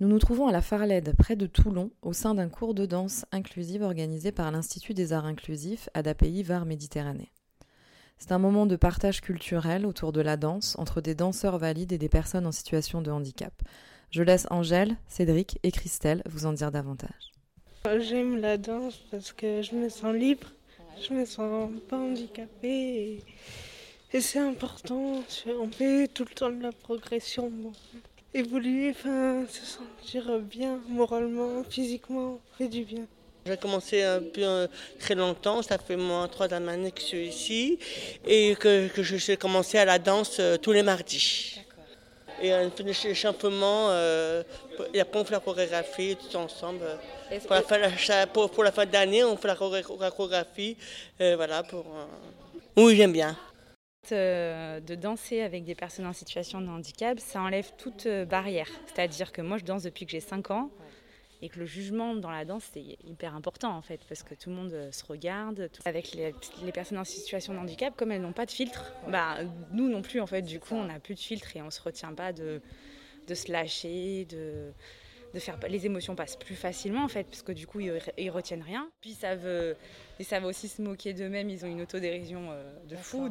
Nous nous trouvons à la Farlède, près de Toulon, au sein d'un cours de danse inclusive organisé par l'Institut des Arts Inclusifs ADAPI Var Méditerranée. C'est un moment de partage culturel autour de la danse entre des danseurs valides et des personnes en situation de handicap. Je laisse Angèle, Cédric et Christelle vous en dire davantage. J'aime la danse parce que je me sens libre, je me sens pas handicapée et, c'est important. On fait tout le temps de la progression, évoluer, enfin, se sentir bien moralement, physiquement, fait du bien. J'ai commencé un peu euh, très longtemps, ça fait moins trois années que je suis ici et que, que je commencé à la danse euh, tous les mardis. Et on fait des échauffements, euh, il y a pour la chorégraphie, tout ensemble. Pour la, fin, pour, pour la fin d'année, on fait la chorégraphie. voilà, pour, Oui, j'aime bien. De danser avec des personnes en situation de handicap, ça enlève toute barrière. C'est-à-dire que moi, je danse depuis que j'ai 5 ans et que le jugement dans la danse c'est hyper important en fait parce que tout le monde euh, se regarde avec les, personnes en situation de handicap comme elles n'ont pas de filtre bah nous non plus en fait du coup on n'a plus de filtre et on se retient pas de, de se lâcher de de faire les émotions passent plus facilement en fait parce que du coup ils, ils retiennent rien. Puis ça veut ça va aussi se moquer d'eux-mêmes ils ont une autodérision euh, de fou